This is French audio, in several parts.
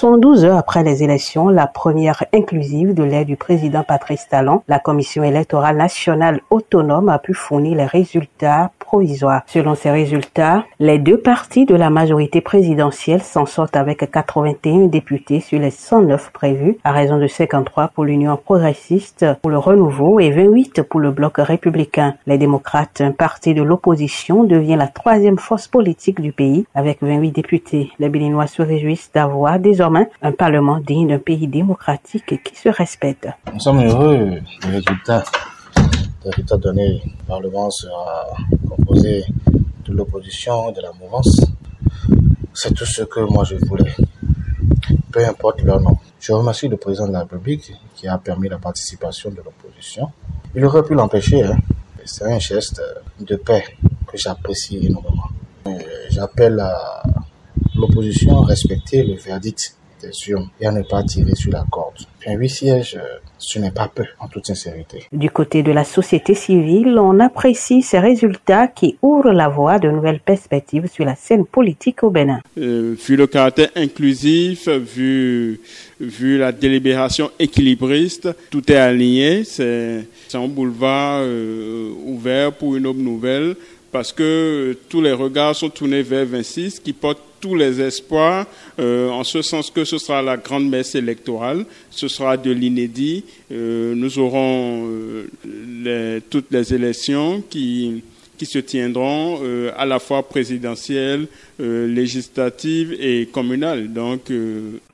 112 heures après les élections, la première inclusive de l'aide du président Patrice Talon, la Commission électorale nationale autonome a pu fournir les résultats Selon ces résultats, les deux partis de la majorité présidentielle s'en sortent avec 81 députés sur les 109 prévus, à raison de 53 pour l'Union progressiste pour le renouveau et 28 pour le bloc républicain. Les démocrates, un parti de l'opposition, devient la troisième force politique du pays avec 28 députés. Les Béninois se réjouissent d'avoir désormais un Parlement digne d'un pays démocratique qui se respecte. Nous sommes heureux des résultats. Les résultats donnés. Le Parlement sera composé de l'opposition, de la mouvance. C'est tout ce que moi je voulais. Peu importe leur nom. Je remercie le président de la République qui a permis la participation de l'opposition. Il aurait pu l'empêcher. Hein. C'est un geste de paix que j'apprécie énormément. J'appelle à l'opposition à respecter le verdict et à ne pas tirer sur la corde. Un huit sièges, euh, ce n'est pas peu, en toute sincérité. Du côté de la société civile, on apprécie ces résultats qui ouvrent la voie à de nouvelles perspectives sur la scène politique au Bénin. Euh, vu le caractère inclusif, vu, vu la délibération équilibriste, tout est aligné. C'est un boulevard euh, ouvert pour une autre nouvelle parce que tous les regards sont tournés vers 26 qui porte tous les espoirs, euh, en ce sens que ce sera la grande messe électorale, ce sera de l'inédit. Euh, nous aurons euh, toutes les élections qui, qui se tiendront à la fois présidentielles, législatives et communales. Donc,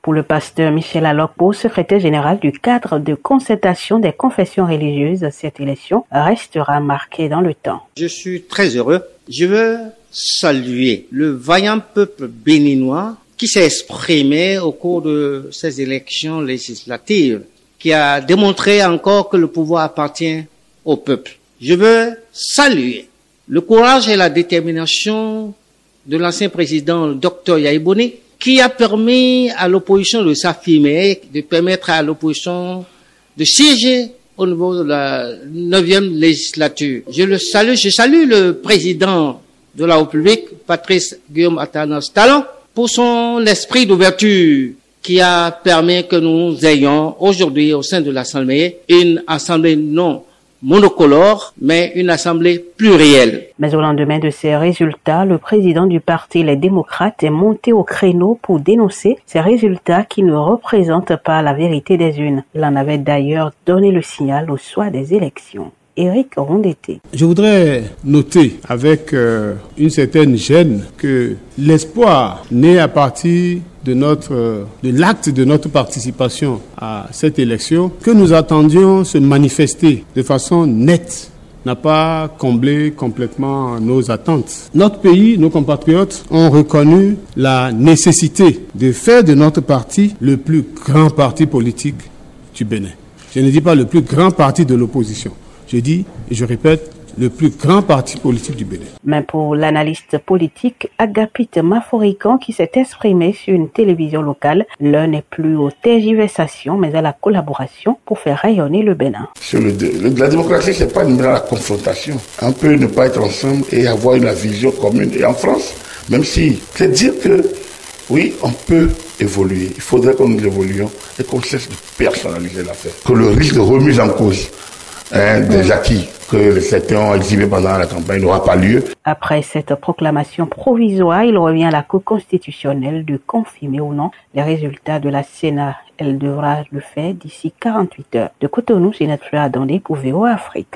Pour le pasteur Michel Alokpo, secrétaire général du cadre de concertation des confessions religieuses, cette élection restera marquée dans le temps. Je suis très heureux. Je veux saluer le vaillant peuple béninois qui s'est exprimé au cours de ces élections législatives, qui a démontré encore que le pouvoir appartient au peuple. Je veux saluer le courage et la détermination de l'ancien président Dr Yaïboni, qui a permis à l'opposition de s'affirmer, de permettre à l'opposition de siéger au niveau de la neuvième législature. Je le salue, je salue le président de la République, Patrice Guillaume Atanas Talon, pour son esprit d'ouverture qui a permis que nous ayons aujourd'hui au sein de l'Assemblée une Assemblée non monocolore, mais une assemblée plurielle. Mais au lendemain de ces résultats, le président du parti Les démocrates est monté au créneau pour dénoncer ces résultats qui ne représentent pas la vérité des unes. Il en avait d'ailleurs donné le signal au soir des élections. Eric Rondeté. Je voudrais noter avec euh, une certaine gêne que l'espoir né à partir de notre de l'acte de notre participation à cette élection que nous attendions se manifester de façon nette n'a pas comblé complètement nos attentes. Notre pays, nos compatriotes ont reconnu la nécessité de faire de notre parti le plus grand parti politique du Bénin. Je ne dis pas le plus grand parti de l'opposition je dis et je répète, le plus grand parti politique du Bénin. Mais pour l'analyste politique Agapit Maforican qui s'est exprimé sur une télévision locale, l'un n'est plus aux tergiversations mais à la collaboration pour faire rayonner le Bénin. la démocratie, c'est pas une la confrontation. On peut ne pas être ensemble et avoir une vision commune. Et en France, même si, c'est dire que oui, on peut évoluer. Il faudrait que nous évoluions et qu'on cesse de personnaliser l'affaire. Que le risque de remise en cause Hein, des acquis que ont pendant la campagne n'aura pas lieu. Après cette proclamation provisoire, il revient à la Cour constitutionnelle de confirmer ou non les résultats de la Sénat. Elle devra le faire d'ici 48 heures. De Cotonou, c'est notre Fleur Attendez pour VO Afrique.